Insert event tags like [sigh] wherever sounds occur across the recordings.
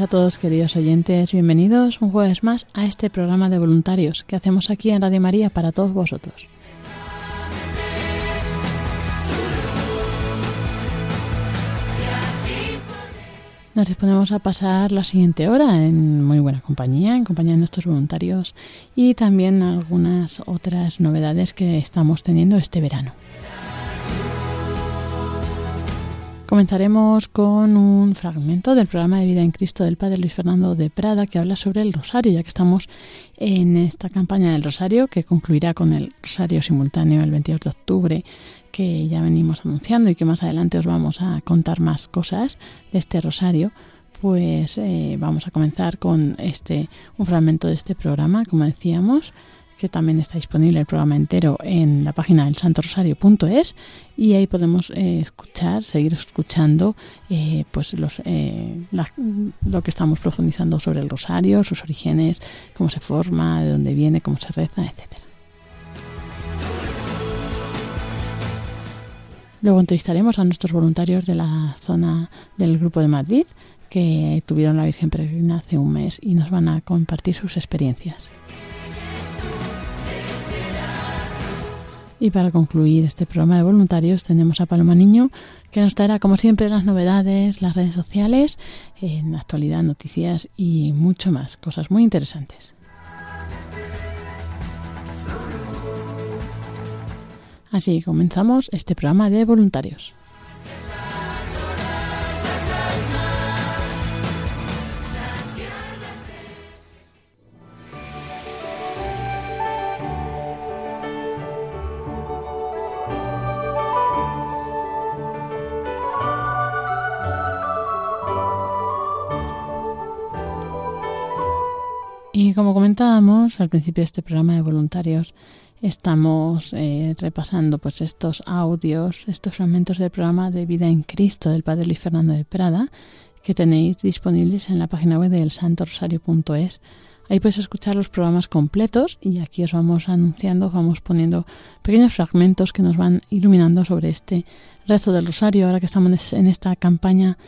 A todos queridos oyentes, bienvenidos un jueves más a este programa de voluntarios que hacemos aquí en Radio María para todos vosotros. Nos disponemos a pasar la siguiente hora en muy buena compañía, en compañía de nuestros voluntarios y también algunas otras novedades que estamos teniendo este verano. Comenzaremos con un fragmento del programa de Vida en Cristo del Padre Luis Fernando de Prada que habla sobre el Rosario, ya que estamos en esta campaña del Rosario que concluirá con el Rosario simultáneo el 22 de octubre que ya venimos anunciando y que más adelante os vamos a contar más cosas de este Rosario. Pues eh, vamos a comenzar con este un fragmento de este programa, como decíamos, que también está disponible el programa entero en la página del santorosario.es y ahí podemos eh, escuchar, seguir escuchando eh, pues eh, lo que estamos profundizando sobre el rosario, sus orígenes, cómo se forma, de dónde viene, cómo se reza, etcétera. Luego entrevistaremos a nuestros voluntarios de la zona del Grupo de Madrid que tuvieron la Virgen Peregrina hace un mes y nos van a compartir sus experiencias. Y para concluir este programa de voluntarios tenemos a Paloma Niño, que nos traerá como siempre las novedades, las redes sociales, en actualidad, noticias y mucho más, cosas muy interesantes. Así comenzamos este programa de voluntarios. Como comentábamos al principio de este programa de voluntarios, estamos eh, repasando pues estos audios, estos fragmentos del programa de Vida en Cristo del Padre Luis Fernando de Prada, que tenéis disponibles en la página web del santorosario.es. Ahí podéis escuchar los programas completos y aquí os vamos anunciando, vamos poniendo pequeños fragmentos que nos van iluminando sobre este rezo del rosario, ahora que estamos en esta campaña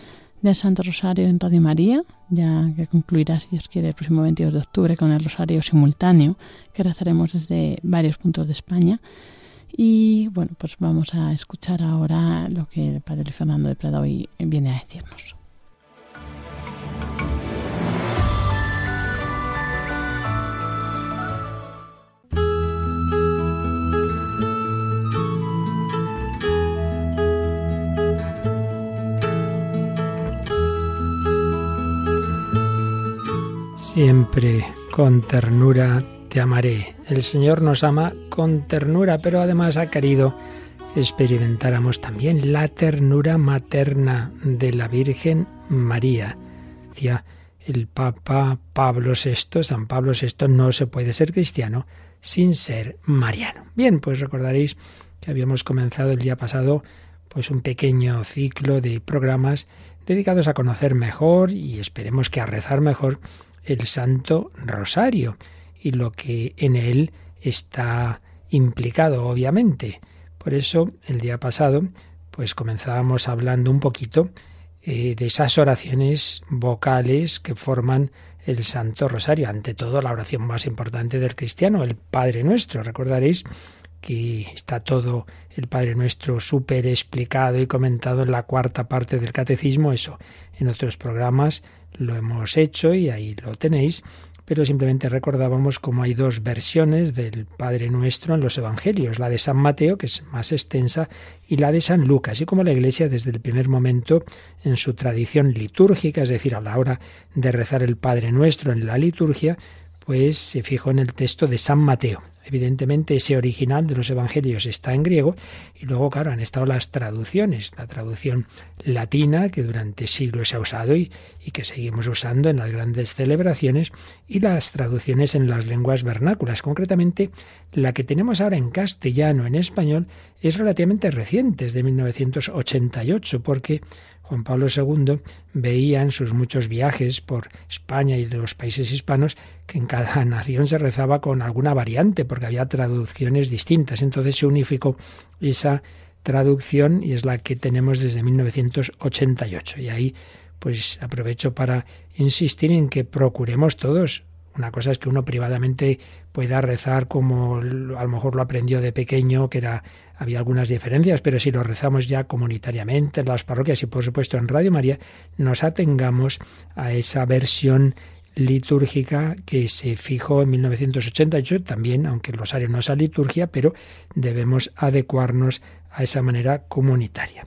del Santo Rosario en Radio María, ya que concluirá, si Dios quiere, el próximo 22 de octubre con el Rosario simultáneo, que rezaremos desde varios puntos de España. Y bueno, pues vamos a escuchar ahora lo que el Padre Fernando de Prada hoy viene a decirnos. Siempre con ternura te amaré. El Señor nos ama con ternura, pero además ha querido experimentáramos también la ternura materna de la Virgen María. Decía el Papa Pablo VI, San Pablo VI, no se puede ser cristiano sin ser mariano. Bien, pues recordaréis que habíamos comenzado el día pasado pues un pequeño ciclo de programas dedicados a conocer mejor y esperemos que a rezar mejor el Santo Rosario y lo que en él está implicado, obviamente. Por eso, el día pasado, pues comenzábamos hablando un poquito eh, de esas oraciones vocales que forman el Santo Rosario. Ante todo, la oración más importante del cristiano, el Padre Nuestro. Recordaréis que está todo el Padre Nuestro súper explicado y comentado en la cuarta parte del Catecismo, eso en otros programas lo hemos hecho y ahí lo tenéis, pero simplemente recordábamos cómo hay dos versiones del Padre Nuestro en los Evangelios, la de San Mateo, que es más extensa, y la de San Lucas, y como la Iglesia desde el primer momento en su tradición litúrgica, es decir, a la hora de rezar el Padre Nuestro en la liturgia, pues se fijó en el texto de San Mateo. Evidentemente ese original de los evangelios está en griego y luego, claro, han estado las traducciones, la traducción latina que durante siglos se ha usado y, y, que seguimos usando en las grandes celebraciones y las traducciones en las lenguas vernáculas. Concretamente, la que tenemos ahora en castellano, en español, es relativamente reciente, es de 1988, porque Juan Pablo II veía en sus muchos viajes por España y los países hispanos que en cada [laughs] nación se rezaba con alguna variante, porque había traducciones distintas. Entonces se unificó esa traducción y es la que tenemos desde 1988. Y ahí pues aprovecho para insistir en que procuremos todos. Una cosa es que uno privadamente pueda rezar como a lo mejor lo aprendió de pequeño, que era había algunas diferencias, pero si lo rezamos ya comunitariamente en las parroquias y por supuesto en Radio María, nos atengamos a esa versión litúrgica que se fijó en 1988 también, aunque el rosario no es a liturgia, pero debemos adecuarnos a esa manera comunitaria.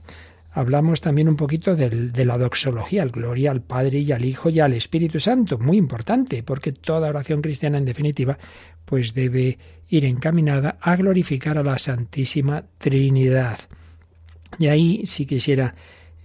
Hablamos también un poquito del, de la doxología, el gloria al Padre y al Hijo y al Espíritu Santo, muy importante, porque toda oración cristiana en definitiva pues debe ir encaminada a glorificar a la Santísima Trinidad. Y ahí sí quisiera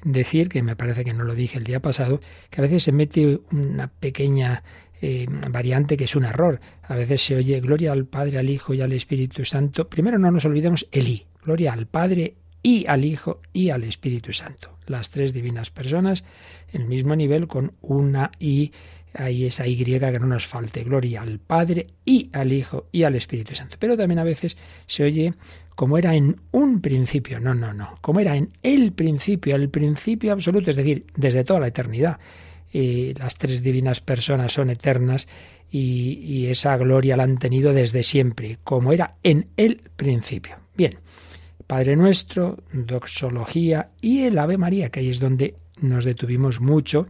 decir, que me parece que no lo dije el día pasado, que a veces se mete una pequeña eh, variante que es un error. A veces se oye gloria al Padre, al Hijo y al Espíritu Santo. Primero no nos olvidemos el I, gloria al Padre y al Hijo y al Espíritu Santo. Las tres divinas personas en el mismo nivel con una I hay esa Y que no nos falte. Gloria al Padre y al Hijo y al Espíritu Santo. Pero también a veces se oye como era en un principio. No, no, no. Como era en el principio, el principio absoluto, es decir, desde toda la eternidad. Y las tres divinas personas son eternas y, y esa gloria la han tenido desde siempre, como era en el principio. Bien, Padre Nuestro, doxología y el Ave María, que ahí es donde nos detuvimos mucho,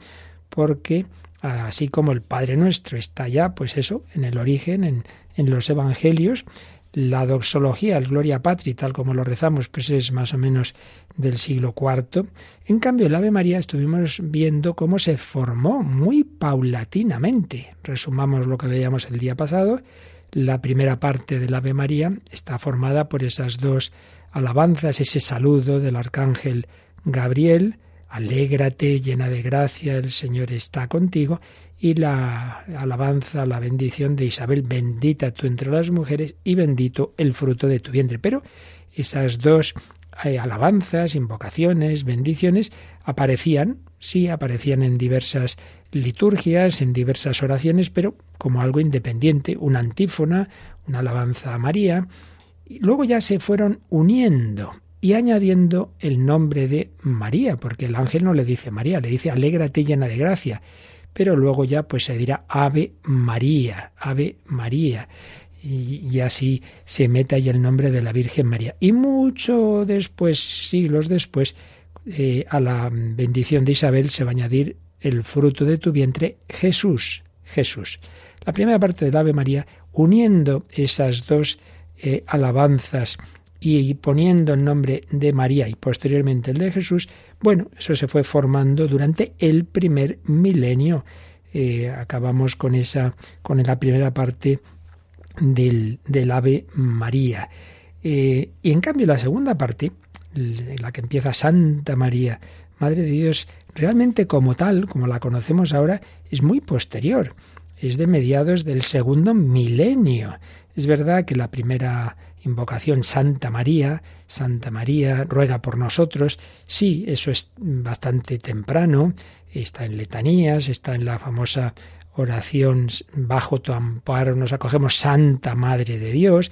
porque así como el Padre Nuestro está ya, pues eso, en el origen, en, en los Evangelios, la doxología, el Gloria Patri, tal como lo rezamos, pues es más o menos del siglo IV. En cambio, el Ave María estuvimos viendo cómo se formó muy paulatinamente. Resumamos lo que veíamos el día pasado. La primera parte del Ave María está formada por esas dos alabanzas, ese saludo del arcángel Gabriel, Alégrate, llena de gracia, el Señor está contigo. Y la alabanza, la bendición de Isabel, bendita tú entre las mujeres y bendito el fruto de tu vientre. Pero esas dos eh, alabanzas, invocaciones, bendiciones, aparecían, sí, aparecían en diversas liturgias, en diversas oraciones, pero como algo independiente, una antífona, una alabanza a María. Y luego ya se fueron uniendo y añadiendo el nombre de María, porque el ángel no le dice María, le dice alégrate llena de gracia, pero luego ya pues se dirá Ave María, Ave María. Y, así se mete ahí el nombre de la Virgen María. Y mucho después, siglos después, eh, a la bendición de Isabel se va a añadir el fruto de tu vientre, Jesús, Jesús. La primera parte del Ave María, uniendo esas dos eh, alabanzas y poniendo el nombre de María y posteriormente el de Jesús, bueno, eso se fue formando durante el primer milenio. Eh, acabamos con esa, con la primera parte del, del Ave María. Eh, y en cambio la segunda parte, la que empieza Santa María, Madre de Dios, realmente como tal, como la conocemos ahora, es muy posterior. Es de mediados del segundo milenio. Es verdad que la primera invocación Santa María, Santa María, ruega por nosotros. Sí, eso es bastante temprano, está en letanías, está en la famosa oración bajo tu amparo nos acogemos Santa Madre de Dios,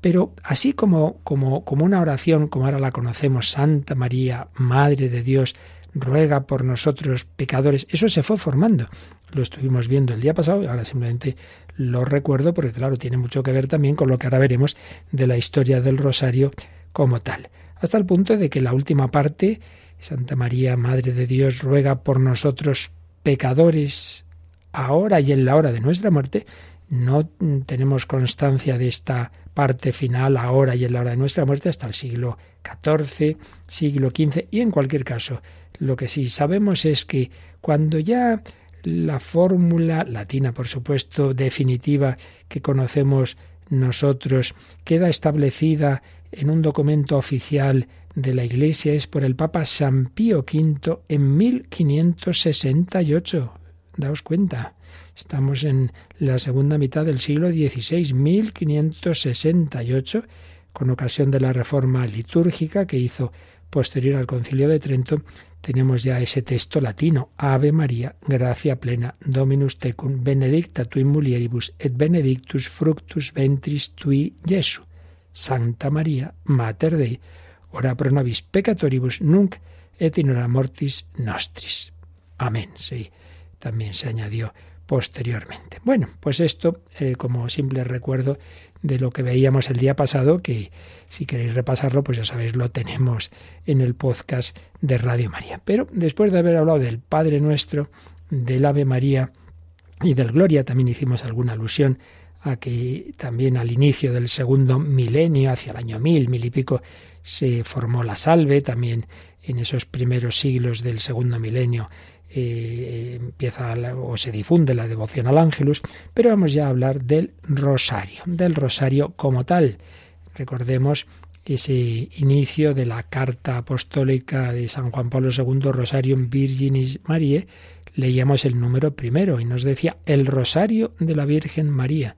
pero así como, como, como una oración como ahora la conocemos, Santa María, Madre de Dios, ruega por nosotros pecadores. Eso se fue formando. Lo estuvimos viendo el día pasado y ahora simplemente lo recuerdo porque claro, tiene mucho que ver también con lo que ahora veremos de la historia del rosario como tal. Hasta el punto de que la última parte, Santa María, Madre de Dios, ruega por nosotros pecadores, ahora y en la hora de nuestra muerte, no tenemos constancia de esta parte final ahora y en la hora de nuestra muerte hasta el siglo XIV, siglo XV y en cualquier caso, lo que sí sabemos es que cuando ya la fórmula latina, por supuesto, definitiva que conocemos nosotros queda establecida en un documento oficial de la Iglesia es por el Papa San Pío V en 1568. Daos cuenta, estamos en la segunda mitad del siglo XVI, 1568, con ocasión de la reforma litúrgica que hizo posterior al Concilio de Trento, tenemos ya ese texto latino, Ave María, gracia plena, Dominus tecum, benedicta tui mulieribus, et benedictus fructus ventris tui Jesu. Santa María, Mater Dei, ora pro nobis peccatoribus, nunc et in hora mortis nostris. Amén. Sí, también se añadió posteriormente. Bueno, pues esto eh, como simple recuerdo de lo que veíamos el día pasado, que si queréis repasarlo, pues ya sabéis, lo tenemos en el podcast de Radio María. Pero después de haber hablado del Padre Nuestro, del Ave María y del Gloria, también hicimos alguna alusión a que también al inicio del segundo milenio, hacia el año mil, mil y pico, se formó la salve, también en esos primeros siglos del segundo milenio eh, empieza o se difunde la devoción al ángelus, pero vamos ya a hablar del rosario, del rosario como tal. Recordemos ese inicio de la carta apostólica de San Juan Pablo II, Rosarium Virginis Mariae, leíamos el número primero y nos decía el rosario de la Virgen María,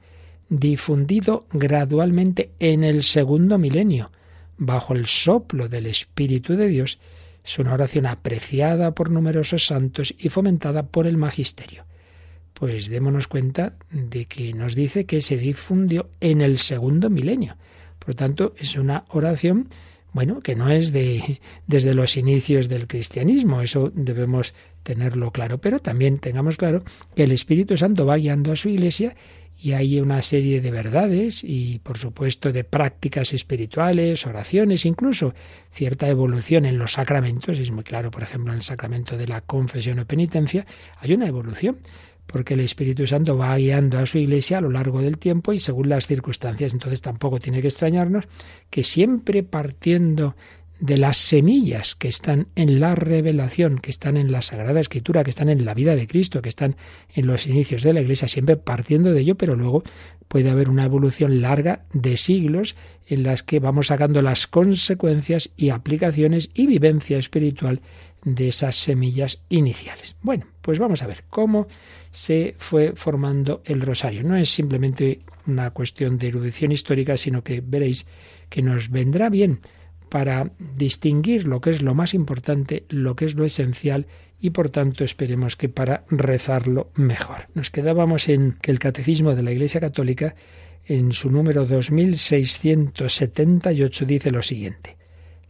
difundido gradualmente en el segundo milenio, bajo el soplo del Espíritu de Dios, es una oración apreciada por numerosos santos y fomentada por el magisterio. Pues démonos cuenta de que nos dice que se difundió en el segundo milenio. Por tanto, es una oración, bueno, que no es de desde los inicios del cristianismo, eso debemos tenerlo claro, pero también tengamos claro que el Espíritu Santo va guiando a su iglesia y hay una serie de verdades y por supuesto de prácticas espirituales, oraciones, incluso cierta evolución en los sacramentos. Es muy claro, por ejemplo, en el sacramento de la confesión o penitencia hay una evolución porque el Espíritu Santo va guiando a su iglesia a lo largo del tiempo y según las circunstancias. Entonces tampoco tiene que extrañarnos que siempre partiendo de las semillas que están en la revelación, que están en la Sagrada Escritura, que están en la vida de Cristo, que están en los inicios de la Iglesia, siempre partiendo de ello, pero luego puede haber una evolución larga de siglos en las que vamos sacando las consecuencias y aplicaciones y vivencia espiritual de esas semillas iniciales. Bueno, pues vamos a ver cómo se fue formando el rosario. No es simplemente una cuestión de erudición histórica, sino que veréis que nos vendrá bien para distinguir lo que es lo más importante, lo que es lo esencial y por tanto esperemos que para rezarlo mejor. Nos quedábamos en que el Catecismo de la Iglesia Católica en su número 2678 dice lo siguiente: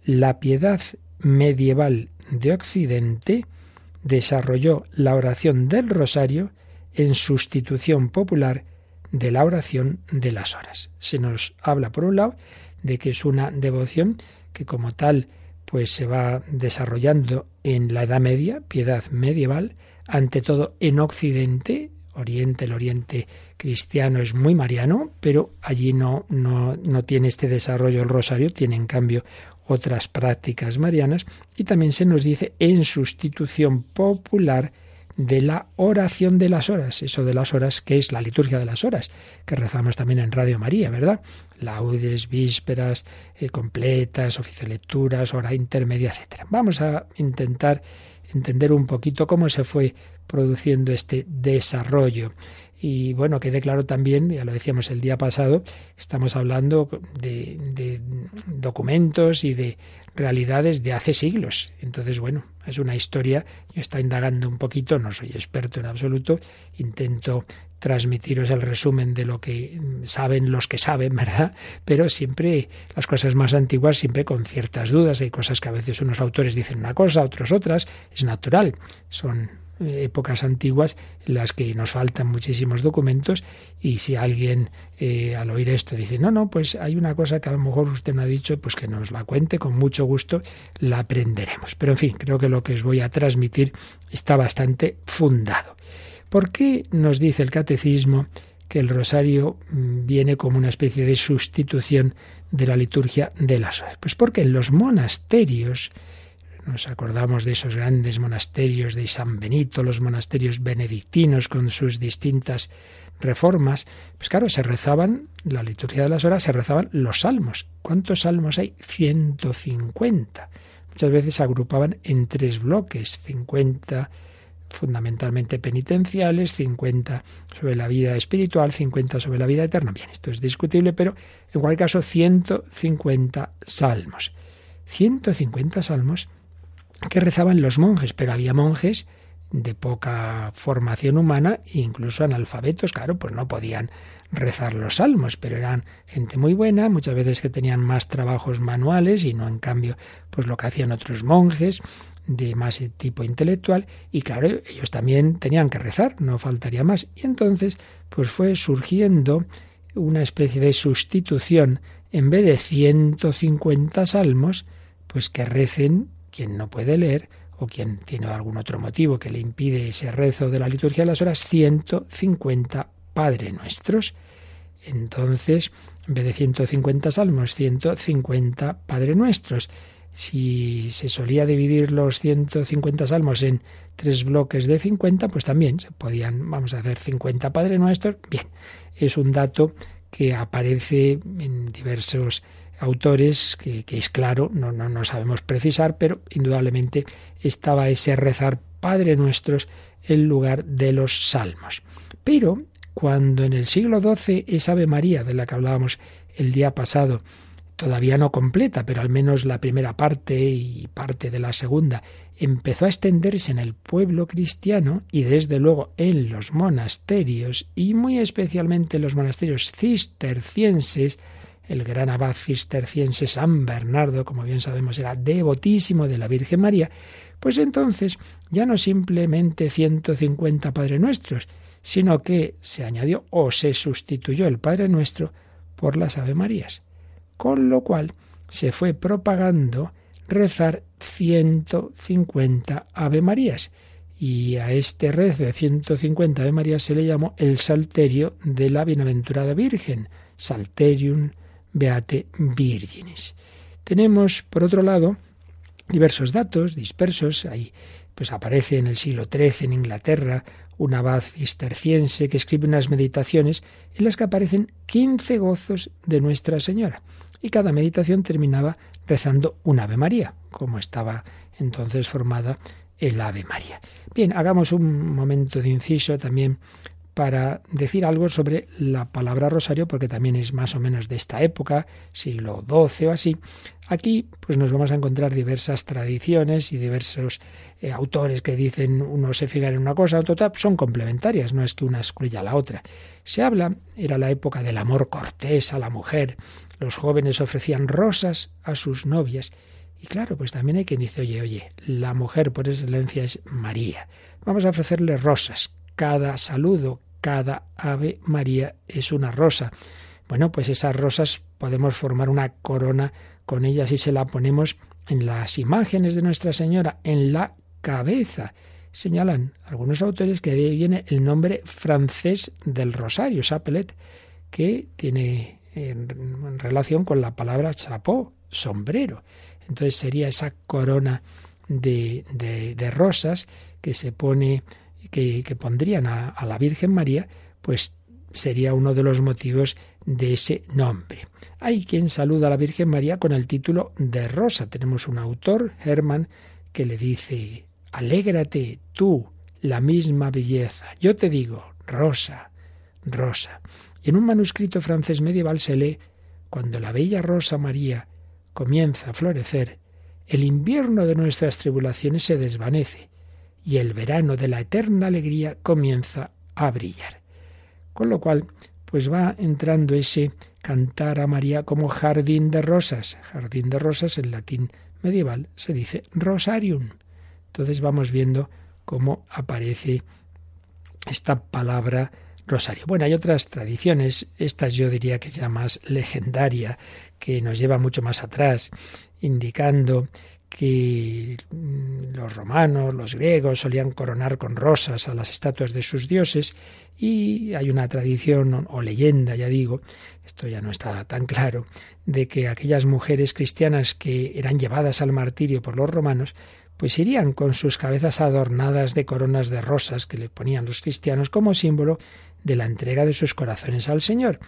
La piedad medieval de Occidente desarrolló la oración del rosario en sustitución popular de la oración de las horas. Se nos habla, por un lado, de que es una devoción que como tal pues se va desarrollando en la Edad Media, piedad medieval, ante todo en Occidente, Oriente, el Oriente cristiano es muy mariano, pero allí no, no, no tiene este desarrollo el rosario, tiene en cambio otras prácticas marianas, y también se nos dice en sustitución popular de la oración de las horas, eso de las horas que es la liturgia de las horas, que rezamos también en Radio María, ¿verdad? Laudes, vísperas eh, completas, oficio de lecturas, hora intermedia, etc. Vamos a intentar entender un poquito cómo se fue produciendo este desarrollo. Y bueno, quede claro también, ya lo decíamos el día pasado, estamos hablando de, documentos y de realidades de hace siglos. Entonces, bueno, es una historia, yo estoy indagando un poquito, no soy experto en absoluto, intento transmitiros el resumen de lo que saben los que saben, [laughs] ¿verdad? Pero siempre las cosas más antiguas, siempre con ciertas dudas. Hay cosas que a veces unos autores dicen una cosa, otros otras. Es natural. Son épocas antiguas en las que nos faltan muchísimos documentos y si alguien eh, al oír esto dice, no, no, pues hay una cosa que a lo mejor usted no ha dicho, pues que nos la cuente, con mucho gusto la aprenderemos. Pero en fin, creo que lo que os voy a transmitir está bastante fundado. ¿Por qué nos dice el catecismo que el rosario mm, viene como una especie de sustitución de la liturgia de las horas? Pues porque en los monasterios, nos acordamos de esos grandes monasterios de San Benito, los monasterios benedictinos con sus distintas reformas, pues claro, se rezaban, la liturgia de las horas, se rezaban los salmos. ¿Cuántos salmos hay? 150. Muchas veces se agrupaban en tres bloques, 50 fundamentalmente penitenciales, 50 sobre la vida espiritual, 50 sobre la vida eterna. Bien, esto es discutible, pero en cualquier caso 150 salmos. 150 salmos que rezaban los monjes, pero había monjes de poca formación humana e incluso analfabetos, claro, pues no podían rezar los salmos, pero eran gente muy buena, muchas veces que tenían más trabajos manuales y no en cambio pues lo que hacían otros monjes de más tipo intelectual y claro, ellos también tenían que rezar, no faltaría más. Y entonces pues fue surgiendo una especie de sustitución en vez de 150 salmos, pues que recen quien no puede leer o quien tiene algún otro motivo que le impide ese rezo de la liturgia de las horas, 150 Padre Nuestros. Entonces, en vez de 150 salmos, 150 Padre Nuestros. Si se solía dividir los 150 salmos en tres bloques de 50, pues también se podían, vamos a hacer 50 Padre Nuestros. Bien, es un dato que aparece en diversos autores, que, es claro, no, no, no sabemos precisar, pero indudablemente estaba ese rezar Padre Nuestros en lugar de los salmos. Pero cuando en el siglo XII esa Ave María de la que hablábamos el día pasado, todavía no completa, pero al menos la primera parte y parte de la segunda, empezó a extenderse en el pueblo cristiano y desde luego en los monasterios y muy especialmente en los monasterios cistercienses, el gran abad cisterciense San Bernardo, como bien sabemos, era devotísimo de la Virgen María, pues entonces ya no simplemente 150 Padre Nuestros, sino que se añadió o se sustituyó el Padre Nuestro por las Ave Marías. Con lo cual se fue propagando rezar 150 Ave Marías. Y a este rezo de 150 Ave Marías se le llamó el Salterio de la Bienaventurada Virgen, Salterium Beate Virginis. Tenemos, por otro lado, diversos datos dispersos. Ahí pues aparece en el siglo XIII en Inglaterra un abad cisterciense que escribe unas meditaciones en las que aparecen 15 gozos de Nuestra Señora. Y cada meditación terminaba rezando un Ave María, como estaba entonces formada el Ave María. Bien, hagamos un momento de inciso también para decir algo sobre la palabra rosario, porque también es más o menos de esta época, siglo XII o así. Aquí pues nos vamos a encontrar diversas tradiciones y diversos eh, autores que dicen uno se fija en una cosa, otro son complementarias, no es que una excluya a la otra. Se habla, era la época del amor cortés a la mujer, los jóvenes ofrecían rosas a sus novias. Y claro, pues también hay quien dice, oye, oye, la mujer por excelencia es María. Vamos a ofrecerle rosas, cada saludo, cada Ave María es una rosa. Bueno, pues esas rosas podemos formar una corona con ellas y se la ponemos en las imágenes de Nuestra Señora, en la cabeza. Señalan algunos autores que de ahí viene el nombre francés del rosario, chapelet, que tiene en relación con la palabra chapeau, sombrero. Entonces sería esa corona de, de rosas que se pone que, pondrían a, la Virgen María, pues sería uno de los motivos de ese nombre. Hay quien saluda a la Virgen María con el título de Rosa. Tenemos un autor, Hermann, que le dice, Alégrate tú, la misma belleza. Yo te digo, rosa, rosa. Y en un manuscrito francés medieval se lee, cuando la bella rosa María comienza a florecer, el invierno de nuestras tribulaciones se desvanece y el verano de la eterna alegría comienza a brillar. Con lo cual, pues va entrando ese cantar a María como jardín de rosas. Jardín de rosas en latín medieval se dice rosarium. Entonces vamos viendo cómo aparece esta palabra rosario. Bueno, hay otras tradiciones, esta yo diría que ya más legendaria, que nos lleva mucho más atrás, indicando que mm, los romanos, los griegos solían coronar con rosas a las estatuas de sus dioses y hay una tradición o leyenda, ya digo, esto ya no está tan claro, de que aquellas mujeres cristianas que eran llevadas al martirio por los romanos, pues irían con sus cabezas adornadas de coronas de rosas que le ponían los cristianos como símbolo de la entrega de sus corazones al Señor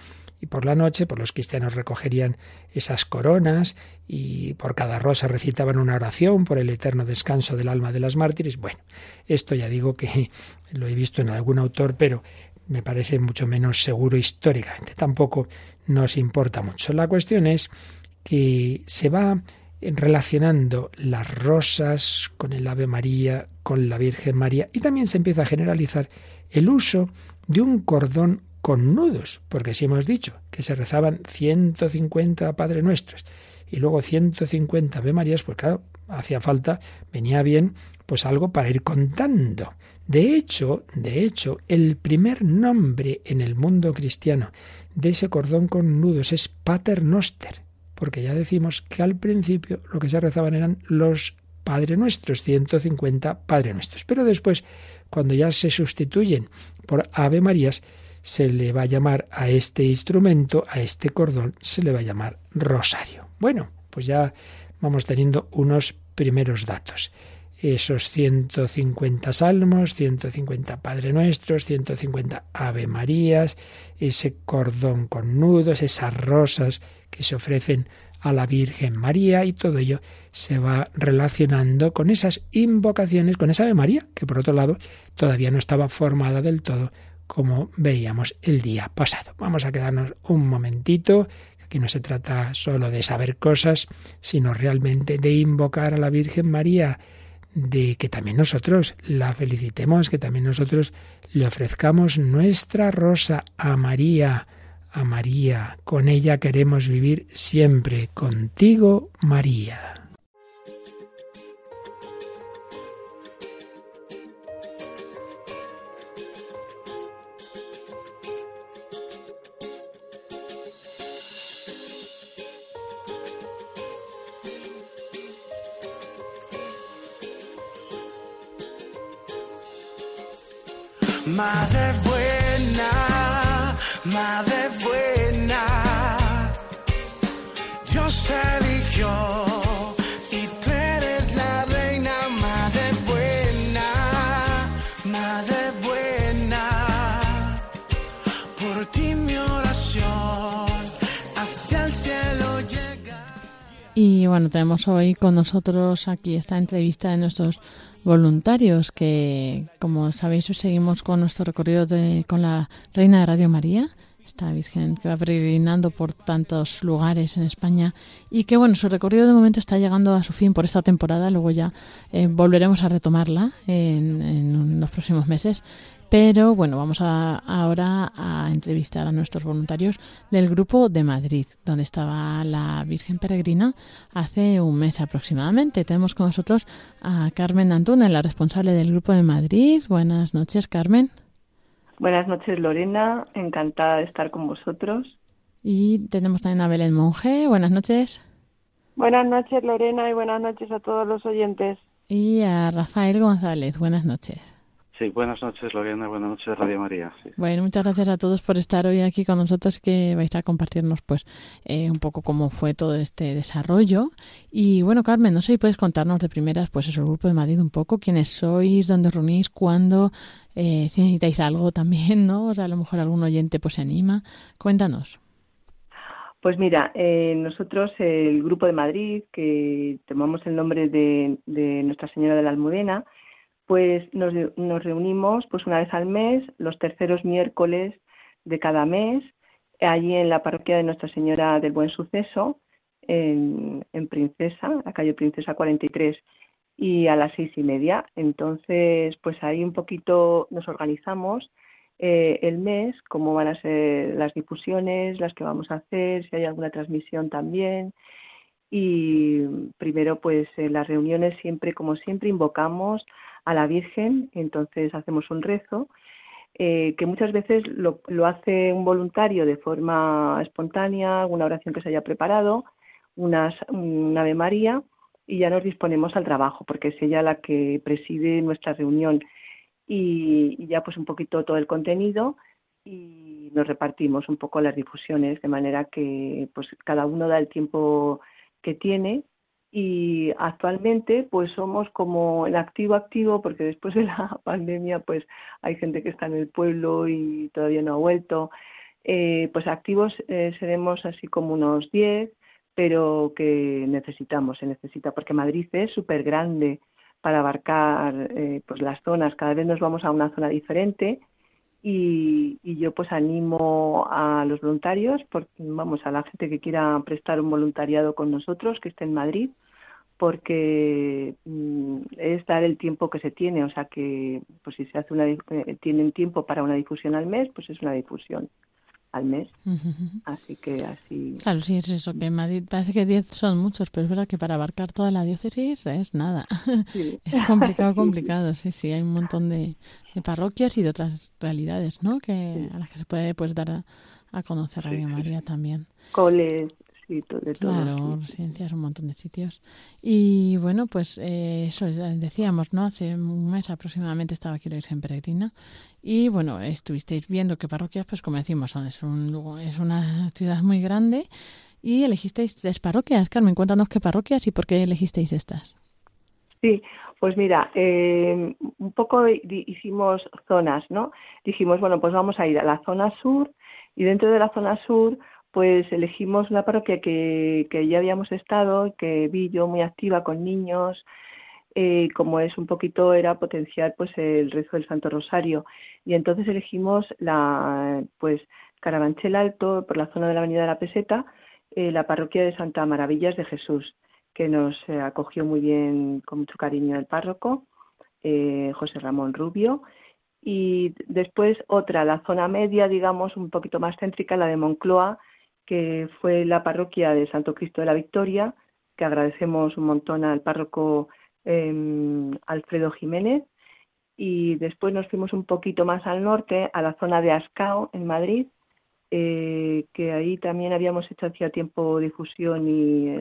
y por la noche pues los cristianos recogerían esas coronas y por cada rosa recitaban una oración por el eterno descanso del alma de las mártires. Bueno, esto ya digo que [laughs] lo he visto en algún autor, pero me parece mucho menos seguro históricamente. Tampoco nos importa mucho. La cuestión es que se va relacionando las rosas con el Ave María, con la Virgen María, y también se empieza a generalizar el uso de un cordón con nudos, porque si hemos dicho que se rezaban 150 Padre Nuestros y luego 150 Ave Marías, pues claro, hacía falta, venía bien, pues algo para ir contando. De hecho, de hecho, el primer nombre en el mundo cristiano de ese cordón con nudos es Pater Noster, porque ya decimos que al principio lo que se rezaban eran los Padre Nuestros, 150 Padre Nuestros, pero después, cuando ya se sustituyen por Ave Marías, se le va a llamar a este instrumento, a este cordón, se le va a llamar rosario. Bueno, pues ya vamos teniendo unos primeros datos. Esos 150 salmos, 150 Padre Nuestros, 150 Ave Marías, ese cordón con nudos, esas rosas que se ofrecen a la Virgen María y todo ello se va relacionando con esas invocaciones, con esa Ave María, que por otro lado todavía no estaba formada del todo como veíamos el día pasado. Vamos a quedarnos un momentito. Aquí no se trata solo de saber cosas, sino realmente de invocar a la Virgen María, de que también nosotros la felicitemos, que también nosotros le ofrezcamos nuestra rosa a María, a María. Con ella queremos vivir siempre. Contigo, María. Madre buena, madre buena, Dios eligió Y bueno, tenemos hoy con nosotros aquí esta entrevista de nuestros voluntarios que, como sabéis, seguimos con nuestro recorrido de, con la Reina de Radio María, esta Virgen que va peregrinando por tantos lugares en España y que, bueno, su recorrido de momento está llegando a su fin por esta temporada, luego ya eh, volveremos a retomarla en, en los próximos meses. Pero bueno, vamos a, ahora a entrevistar a nuestros voluntarios del grupo de Madrid, donde estaba la Virgen Peregrina hace un mes aproximadamente. Tenemos con nosotros a Carmen Antúnez, la responsable del grupo de Madrid. Buenas noches, Carmen. Buenas noches, Lorena. Encantada de estar con vosotros. Y tenemos también a Belén Monge. Buenas noches. Buenas noches, Lorena, y buenas noches a todos los oyentes. Y a Rafael González. Buenas noches. Sí, buenas noches, Lorena. Buenas noches, Radio María. Sí. Bueno, muchas gracias a todos por estar hoy aquí con nosotros, que vais a compartirnos, pues, eh, un poco cómo fue todo este desarrollo. Y bueno, Carmen, no sé si puedes contarnos de primeras, pues, eso, el Grupo de Madrid un poco, quiénes sois, dónde os reunís, cuándo, eh, si necesitáis algo también, ¿no? O sea, a lo mejor algún oyente, pues, se anima. Cuéntanos. Pues mira, eh, nosotros, el Grupo de Madrid, que tomamos el nombre de, de Nuestra Señora de la Almudena, pues nos, nos reunimos pues una vez al mes, los terceros miércoles de cada mes, allí en la parroquia de Nuestra Señora del Buen Suceso, en, en Princesa, la calle Princesa 43, y a las seis y media. Entonces, pues ahí un poquito nos organizamos eh, el mes, cómo van a ser las difusiones, las que vamos a hacer, si hay alguna transmisión también. Y primero, pues las reuniones siempre, como siempre, invocamos a la Virgen, entonces hacemos un rezo, eh, que muchas veces lo, lo hace un voluntario de forma espontánea, alguna oración que se haya preparado, unas, un Ave María, y ya nos disponemos al trabajo, porque es ella la que preside nuestra reunión. Y, y, ya pues un poquito todo el contenido y nos repartimos un poco las difusiones de manera que pues cada uno da el tiempo que tiene y actualmente pues somos como el activo activo porque después de la [laughs] pandemia pues hay gente que está en el pueblo y todavía no ha vuelto. Eh, pues activos eh, seremos así como unos 10 pero que necesitamos se necesita porque Madrid es súper grande para abarcar eh, pues las zonas. Cada vez nos vamos a una zona diferente y, y, yo pues animo a los voluntarios, por, vamos, a la gente que quiera prestar un voluntariado con nosotros, que esté en Madrid, porque mm, es dar el tiempo que se tiene, o sea que pues si se hace una eh, tienen tiempo para una difusión al mes, pues es una difusión al mes. Así que así. Claro, sí, es eso, que en Madrid parece que 10 son muchos, pero es verdad que para abarcar toda la diócesis es nada. [laughs] Sí. es complicado, [laughs] complicado, sí, sí, hay un montón de, de parroquias y de otras realidades, ¿no? Que a las que se puede pues dar a, a conocer Radio María también. Coles, todo, de todo. Claro, residencias, un montón de sitios. Y bueno, pues eh, eso decíamos, ¿no? Hace un mes aproximadamente estaba aquí la Virgen Peregrina y bueno, estuvisteis viendo qué parroquias, pues como decimos, son, es, un, es una ciudad muy grande y elegisteis tres parroquias. Carmen, cuéntanos qué parroquias y por qué elegisteis estas. Sí, pues mira, eh, un poco hicimos zonas, ¿no? Dijimos, bueno, pues vamos a ir a la zona sur y dentro de la zona sur pues elegimos una parroquia que, que ya habíamos estado, que vi yo muy activa con niños, eh, como es un poquito, era potenciar pues el rezo del Santo Rosario. Y entonces elegimos la, pues, Carabanchel Alto, por la zona de la Avenida de la Peseta, eh, la parroquia de Santa Maravillas de Jesús, que nos eh, acogió muy bien, con mucho cariño el párroco, eh, José Ramón Rubio. Y después otra, la zona media, digamos, un poquito más céntrica, la de Moncloa, que fue la parroquia de Santo Cristo de la Victoria, que agradecemos un montón al párroco eh, Alfredo Jiménez. Y después nos fuimos un poquito más al norte, a la zona de Ascao, en Madrid, eh, que ahí también habíamos hecho hacía tiempo difusión y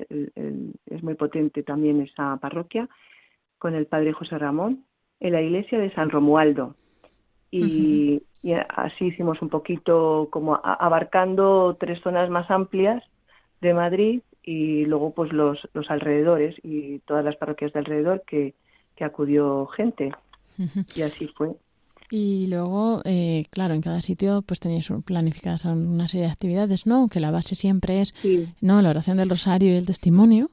es muy potente también esa parroquia, con el padre José Ramón, en la iglesia de San Romualdo. Y, y así hicimos un poquito como abarcando tres zonas más amplias de Madrid y luego pues los, los alrededores y todas las parroquias de alrededor que, que acudió gente y así fue. Y luego, eh, claro, en cada sitio pues tenéis planificadas una serie de actividades, ¿no? Que la base siempre es sí. no la oración del rosario y el testimonio,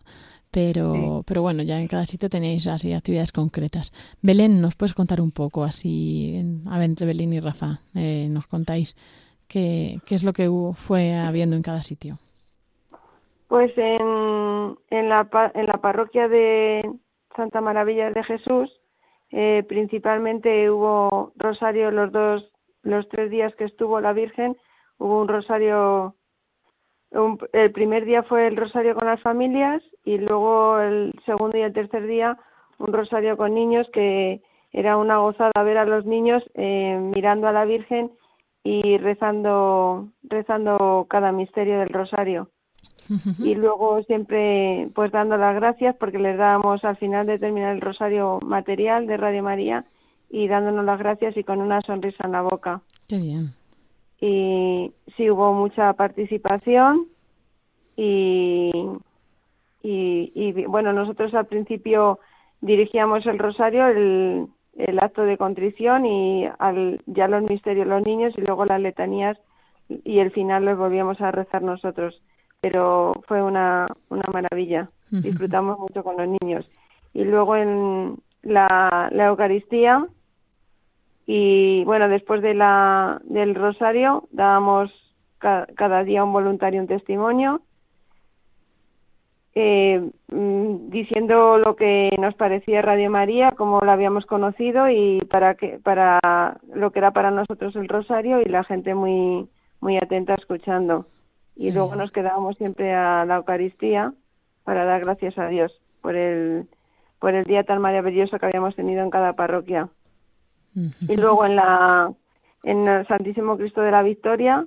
pero, sí. pero bueno, ya en cada sitio tenéis así actividades concretas. Belén, ¿nos puedes contar un poco así? A ver, entre Belén y Rafa, eh, nos contáis qué, qué es lo que fue habiendo en cada sitio. Pues en, en, la, en la parroquia de Santa Maravilla de Jesús, eh, principalmente hubo rosario los dos, los tres días que estuvo la Virgen, hubo un rosario un, el primer día fue el rosario con las familias y luego el segundo y el tercer día un rosario con niños que era una gozada ver a los niños eh, mirando a la Virgen y rezando rezando cada misterio del rosario. Y luego siempre pues dando las gracias porque les dábamos al final de terminar el rosario material de Radio María y dándonos las gracias y con una sonrisa en la boca. Qué bien y sí hubo mucha participación y, y, y, bueno nosotros al principio dirigíamos el rosario el, el acto de contrición y al, ya los misterios los niños y luego las letanías y el final los volvíamos a rezar nosotros. Pero fue una, una maravilla. Disfrutamos mucho con los niños. Y luego en, la, la Eucaristía y bueno, después de la, del rosario dábamos ca- cada día un voluntario un testimonio eh, mm, diciendo lo que nos parecía Radio María, cómo la habíamos conocido y para que para lo que era para nosotros el rosario y la gente muy muy atenta escuchando. Y luego nos quedábamos siempre a la Eucaristía para dar gracias a Dios por el por el día tan maravilloso que habíamos tenido en cada parroquia. Y luego en la en el Santísimo Cristo de la Victoria,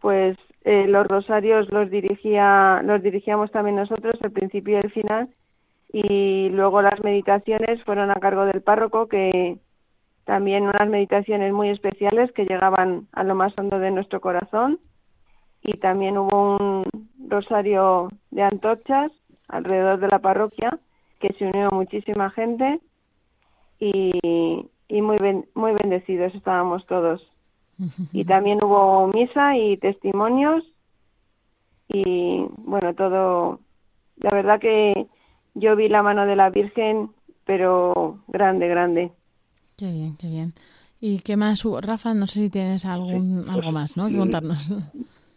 pues eh, los rosarios los dirigía los dirigíamos también nosotros el principio y el final y luego las meditaciones fueron a cargo del párroco que también unas meditaciones muy especiales que llegaban a lo más hondo de nuestro corazón. Y también hubo un rosario de antorchas alrededor de la parroquia que se unió muchísima gente y, y muy ben- muy bendecidos estábamos todos y también hubo misa y testimonios y bueno todo la verdad que yo vi la mano de la Virgen pero grande grande Qué bien, qué bien. ¿Y qué más hubo? Rafa, no sé si tienes algún, pues, algo más, ¿no? Que contarnos.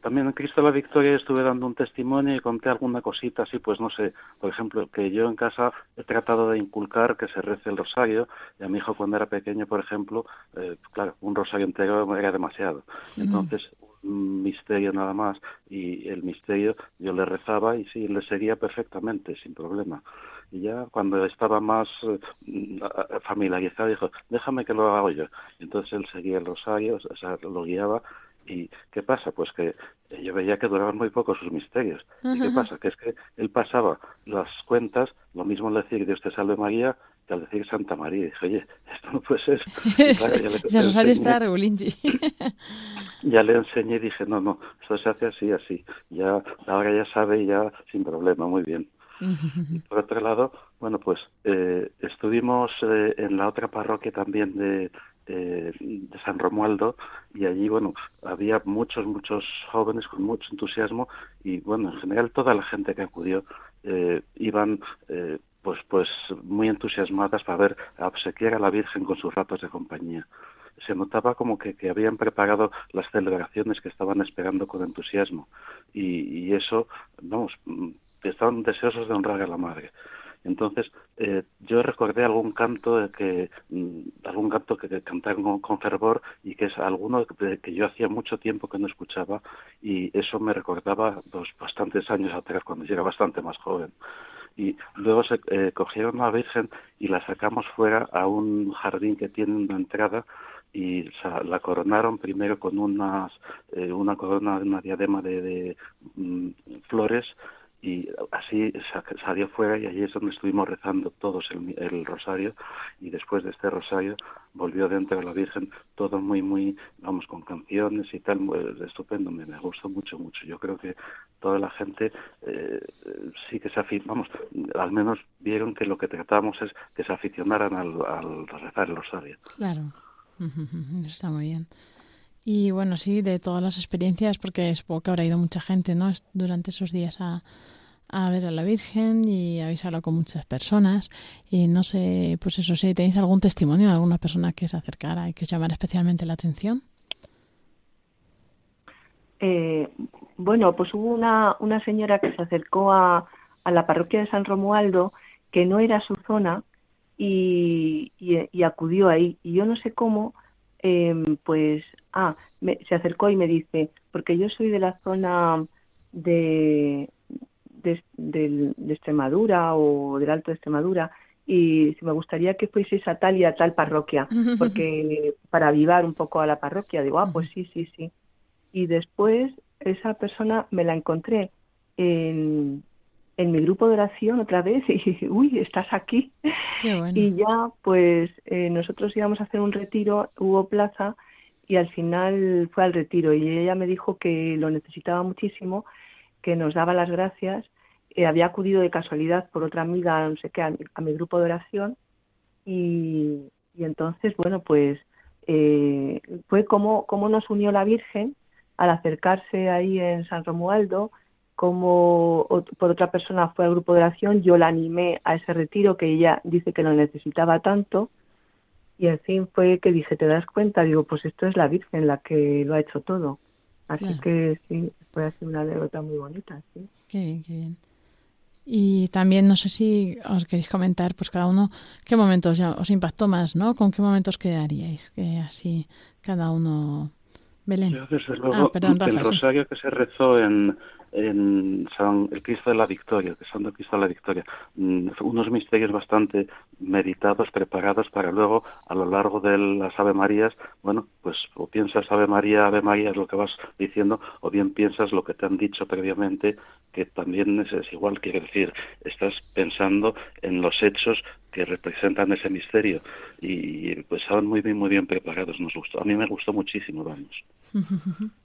También en Cristo la Victoria estuve dando un testimonio y conté alguna cosita así, pues no sé, por ejemplo, que yo en casa he tratado de inculcar que se rece el rosario y a mi hijo cuando era pequeño, por ejemplo, eh, claro, un rosario entero era demasiado. Entonces, un misterio nada más y el misterio yo le rezaba y sí, le seguía perfectamente, sin problema. Y ya cuando estaba más eh, familiarizado dijo, déjame que lo haga yo. Entonces él seguía el rosario, o sea, lo guiaba ¿Y qué pasa? Pues que yo veía que duraban muy poco sus misterios. ¿Y qué pasa? Que es que él pasaba las cuentas, lo mismo al decir Dios te salve María, que al decir Santa María. Y dije, oye, esto no puede ser. [laughs] Y claro, ya le- rosario está [laughs] ya le enseñé y dije, no, no, esto se hace así, así. Ya, ahora ya sabe, ya sin problema, muy bien. Por otro lado, bueno, pues eh, estuvimos eh, en la otra parroquia también de, de, de San Romualdo y allí, bueno, había muchos, muchos jóvenes con mucho entusiasmo y, bueno, en general toda la gente que acudió eh, iban, eh, pues, pues muy entusiasmadas para ver obsequiar a la Virgen con sus ratos de compañía se notaba como que, que habían preparado las celebraciones que estaban esperando con entusiasmo y, y eso, vamos, estaban deseosos de honrar a la madre. Entonces, eh, yo recordé algún canto que, mm, algún canto que, que cantaron con, fervor y que es alguno de- que yo hacía mucho tiempo que no escuchaba y eso me recordaba pues, bastantes años atrás cuando yo era bastante más joven. Y luego se eh, cogieron a la Virgen y la sacamos fuera a un jardín que tiene una entrada y la coronaron primero con unas eh, una corona una diadema de, de, mm, flores y así sa- salió fuera y allí es donde estuvimos rezando todos el, el rosario y después de este rosario volvió dentro de la Virgen todo muy muy vamos con canciones y tal estupendo me, me gustó mucho mucho yo creo que toda la gente eh, sí que se afi- vamos al menos vieron que lo que tratábamos es que se aficionaran al, rezar el rosario Claro. [laughs] Está muy bien. Y bueno, sí, de todas las experiencias, porque supongo que habrá ido mucha gente, ¿no? Durante esos días a, a ver a la Virgen y habéis hablado con muchas personas. Y no sé, pues eso sí, ¿tenéis algún testimonio de alguna persona que se acercara y que os llamara especialmente la atención? Eh, bueno, pues hubo una, una señora que se acercó a, a la parroquia de San Romualdo, que no era su zona, y, y- y acudió ahí. Y yo no sé cómo, em, pues, ah, me- se acercó y me dice, porque yo soy de la zona de, de, del- de Extremadura o del Alto de Extremadura, y me gustaría que fueseis a tal y a tal parroquia, [laughs] porque para avivar un poco a la parroquia, digo, ah, pues sí, sí, sí y después esa persona me la encontré en, en mi grupo de oración otra vez y [laughs] uy, estás aquí. Qué bueno. Y ya, pues eh, nosotros íbamos a hacer un retiro, hubo plaza y al final fue al retiro y ella me dijo que lo necesitaba muchísimo, que nos daba las gracias. Eh, había acudido de casualidad por otra amiga, no sé qué, a mi, a mi grupo de oración y, y entonces, bueno, pues eh, fue como, como nos unió la Virgen al acercarse ahí en San Romualdo como por otra persona fue al grupo de oración, yo la animé a ese retiro que ella dice que no necesitaba tanto y en fin fue que dije, ¿te das cuenta? Digo, pues esto es la Virgen la que lo ha hecho todo. Así que sí, fue así una anécdota muy bonita, sí. Qué bien, qué bien. Y también no sé si os queréis comentar, pues cada uno, qué momentos os impactó más, ¿no? ¿Con qué momentos quedaríais? Que así cada uno... Belén. desde luego, ah, el rosario que se rezó en, en San el Cristo de la Victoria, de Santo Cristo de la Victoria, mm, unos misterios bastante meditados, preparados para luego a lo largo de las Ave Marías, bueno, pues o piensas Ave María, Ave María es lo que vas diciendo, o bien piensas lo que te han dicho previamente, que también es, igual, quiere decir, estás pensando en los hechos que representan ese misterio y pues estaban muy bien, muy bien preparados, nos gustó, a mí me gustó muchísimo, vamos. [laughs]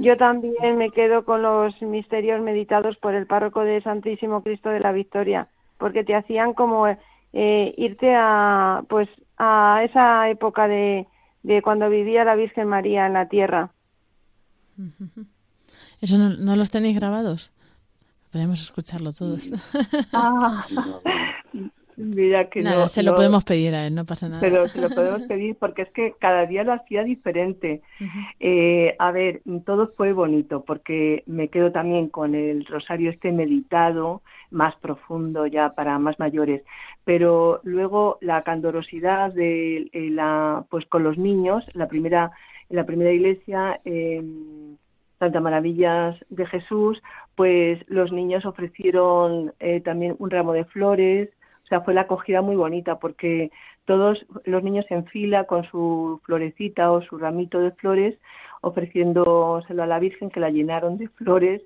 Yo también me quedo con los misterios meditados por el párroco de Santísimo Cristo de la Victoria, porque te hacían como eh, irte a, pues, a esa época de, de cuando vivía la Virgen María en la tierra. [laughs] ¿Eso no, los tenéis grabados? Podemos escucharlo todos. Ah, [laughs] Mira que nada, se lo podemos pedir a él, no pasa nada. Pero se lo podemos pedir porque es que cada día lo hacía diferente. eh, a ver, todo fue bonito porque me quedo también con el rosario este meditado, más profundo ya para más mayores. Pero luego la candorosidad de eh, la, pues con los niños, la primera, en la primera iglesia, eh, Santa Maravillas de Jesús, pues los niños ofrecieron eh, también un ramo de flores, sea, fue la acogida muy bonita porque todos los niños en fila con su florecita o su ramito de flores ofreciéndoselo a la Virgen que la llenaron de flores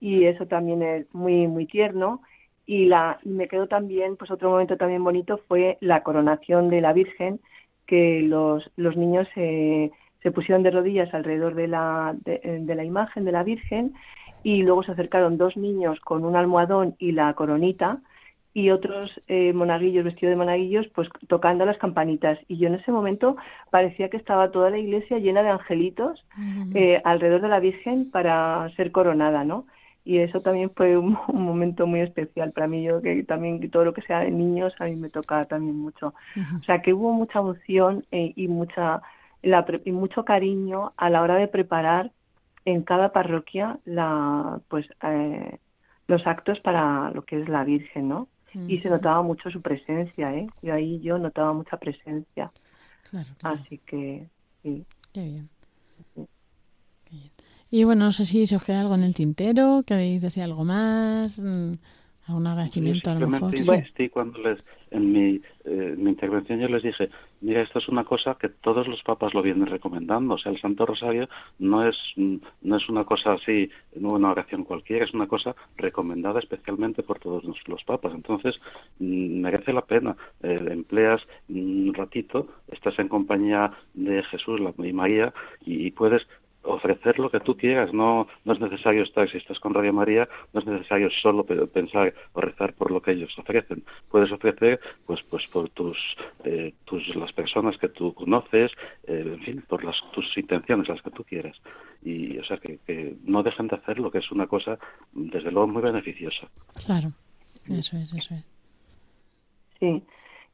y eso también es muy muy tierno. Y la y me quedó también pues otro momento también bonito fue la coronación de la Virgen que los los niños se, se pusieron de rodillas alrededor de la de la imagen de la Virgen y luego se acercaron dos niños con un almohadón y la coronita y otros eh, monaguillos vestidos de monaguillos pues tocando las campanitas. Y yo en ese momento parecía que estaba toda la iglesia llena de angelitos eh, alrededor de la Virgen para ser coronada no y eso también fue [laughs] un, momento muy especial para mí. Yo que también todo lo que sea de niños a mí me toca también mucho. O sea que hubo mucha emoción eh, y mucha y mucho cariño a la hora de preparar en cada parroquia la pues los actos para lo que es la Virgen no y se notaba mucho su presencia, ¿eh? Y ahí yo notaba mucha presencia. Claro, Así que, sí. Qué bien. Y bueno, no sé si se os queda algo en el tintero, queréis decir algo más, mm, agradecimiento a lo mejor. Insistí cuando les, en mi, eh, mi intervención yo les dije, mira, esto es una cosa que todos los papas lo vienen recomendando. O sea, el Santo Rosario no es, no es una cosa así, no una oración cualquiera, es una cosa recomendada especialmente por todos los, papas. Entonces, mm, merece la pena. Eh, empleas un ratito, estás en compañía de Jesús y María y puedes ofrecer lo que tú quieras, no, no es necesario estar, si estás con Radio María, no es necesario solo pensar o rezar por lo que ellos ofrecen. Puedes ofrecer, pues, pues por tus, eh, tus las personas que tú conoces, eh, en fin, por las, tus intenciones, las que tú quieras. Y, o sea, que, que no dejen de hacer lo que es una cosa, desde luego, muy beneficiosa. Claro, eso es, eso es. Sí,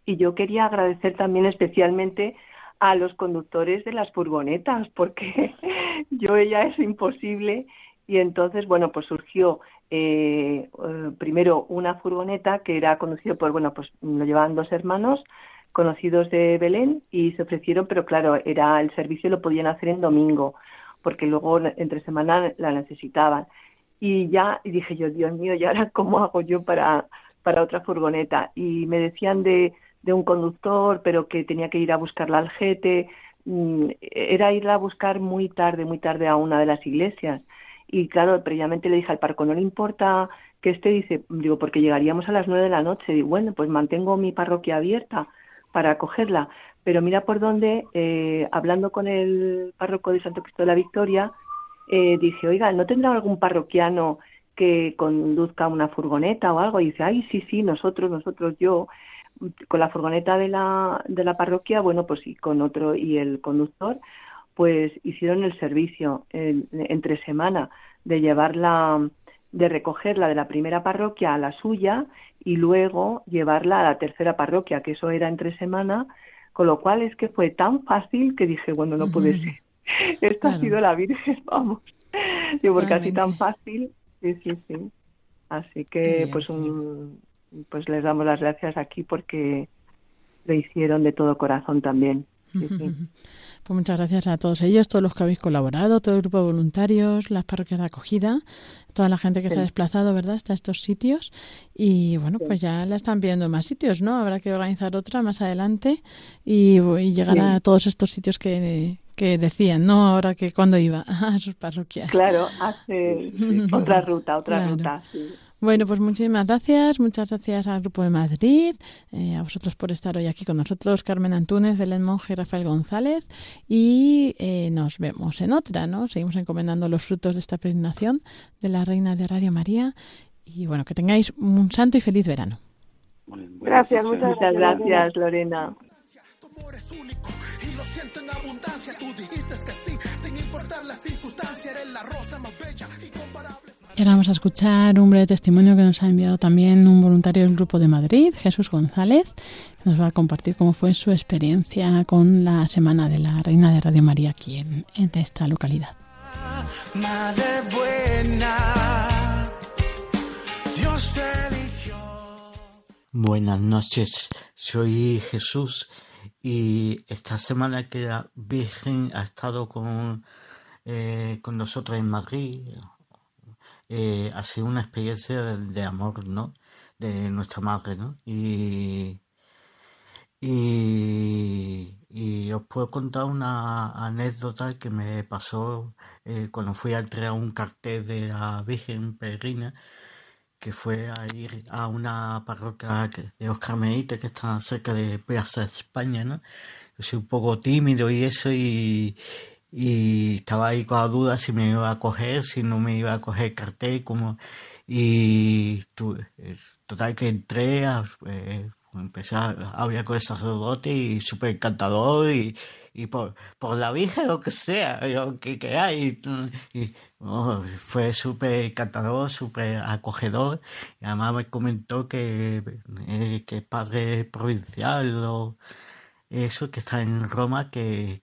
y yo quería agradecer también especialmente a los conductores de las furgonetas, porque [laughs] yo ya es imposible. Y entonces, bueno, pues surgió eh, eh, primero una furgoneta que era conducido por, bueno, pues lo llevaban dos hermanos conocidos de Belén y se ofrecieron, pero claro, era el servicio lo podían hacer en domingo, porque luego entre semana la necesitaban. Y ya dije yo, Dios mío, ¿y ahora cómo hago yo para, para otra furgoneta? Y me decían de, de un conductor, pero que tenía que ir a buscarla al jete. Mm, era irla a buscar muy tarde, muy tarde a una de las iglesias. Y claro, previamente le dije al parco, no le importa que esté, dice, digo, porque llegaríamos a las nueve de la noche. Digo, bueno, pues mantengo mi parroquia abierta para acogerla. Pero mira por dónde, eh, hablando con el párroco de Santo Cristo de la Victoria, eh, dije, oiga, ¿no tendrá algún parroquiano que conduzca una furgoneta o algo? Y dice, ay, sí, sí, nosotros, nosotros, yo con la furgoneta de la, de la parroquia, bueno, pues y con otro y el conductor, pues hicieron el servicio en, entre semana de llevarla, de recogerla de la primera parroquia a la suya y luego llevarla a la tercera parroquia, que eso era entre semana, con lo cual es que fue tan fácil que dije, bueno, no puede ser. [laughs] Esto ha sido la Virgen, [laughs] vamos. Digo, porque así tan fácil, sí, sí, sí. Así que, pues, un, pues les damos las gracias aquí porque lo hicieron de todo corazón también. Sí, sí. [laughs] Pues muchas gracias a todos ellos, todos los que habéis colaborado, todo el grupo de voluntarios, las parroquias de acogida, toda la gente que se ha desplazado, ¿verdad?, hasta estos sitios. Y bueno, pues ya la están viendo en más sitios, ¿no? Habrá que organizar otra más adelante y, y llegar a todos estos sitios que, que decían, ¿no? Ahora que cuando iba [laughs] a sus parroquias. Claro, hace [laughs] otra ruta, otra Claro. ruta. Bueno, pues muchísimas gracias, muchas gracias al Grupo de Madrid, eh, a vosotros por estar hoy aquí con nosotros, Carmen Antúnez, Belén Monge y Rafael González, y eh, nos vemos en otra, ¿no? Seguimos encomendando los frutos de esta peregrinación de la Reina de Radio María, y bueno, que tengáis un santo y feliz verano. Gracias, muchas Muchas gracias, Lorena. Y lo siento en abundancia, tú dijiste que sí, sin importar la circunstancia, eres la rosa más bella. Y ahora vamos a escuchar un breve testimonio que nos ha enviado también un voluntario del Grupo de Madrid, Jesús González, que nos va a compartir cómo fue su experiencia con la Semana de la Reina de Radio María aquí en, en esta localidad. Madre buena, Dios eligió. Buenas noches, soy Jesús y esta semana que la Virgen ha estado con, eh, con nosotros en Madrid eh, ha sido una experiencia de, amor, ¿no? De nuestra madre, ¿no? Y, y, os puedo contar una anécdota que me pasó eh, cuando fui a entregar un cartel de la Virgen Peregrina que fue a ir a una parroquia de los carmelitas que está cerca de Plaza España, ¿no? Yo soy un poco tímido y eso y, y estaba ahí con la duda si me iba a coger, si no me iba a coger el cartel, como y eh, total que entré, a- eh, empecé a hablar con el sacerdote y súper encantador y, y por, por la Virgen lo que sea, lo que queráis. Y, oh, fue súper encantador, súper acogedor. Y además me comentó que, eh, que es padre provincial o eso, que está en Roma, que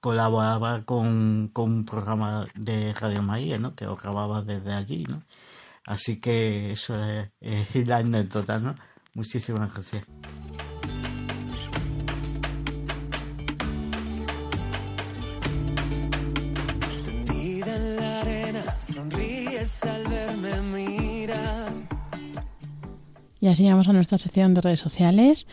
colaboraba con, con un programa de Radio María, ¿no? Que lo grababa desde allí, ¿no? Así que eso es, es la anécdota, ¿no? Muchísimas gracias. Tendida en la arena, sonríes al verme mirar. Y así llegamos a nuestra sección de redes sociales.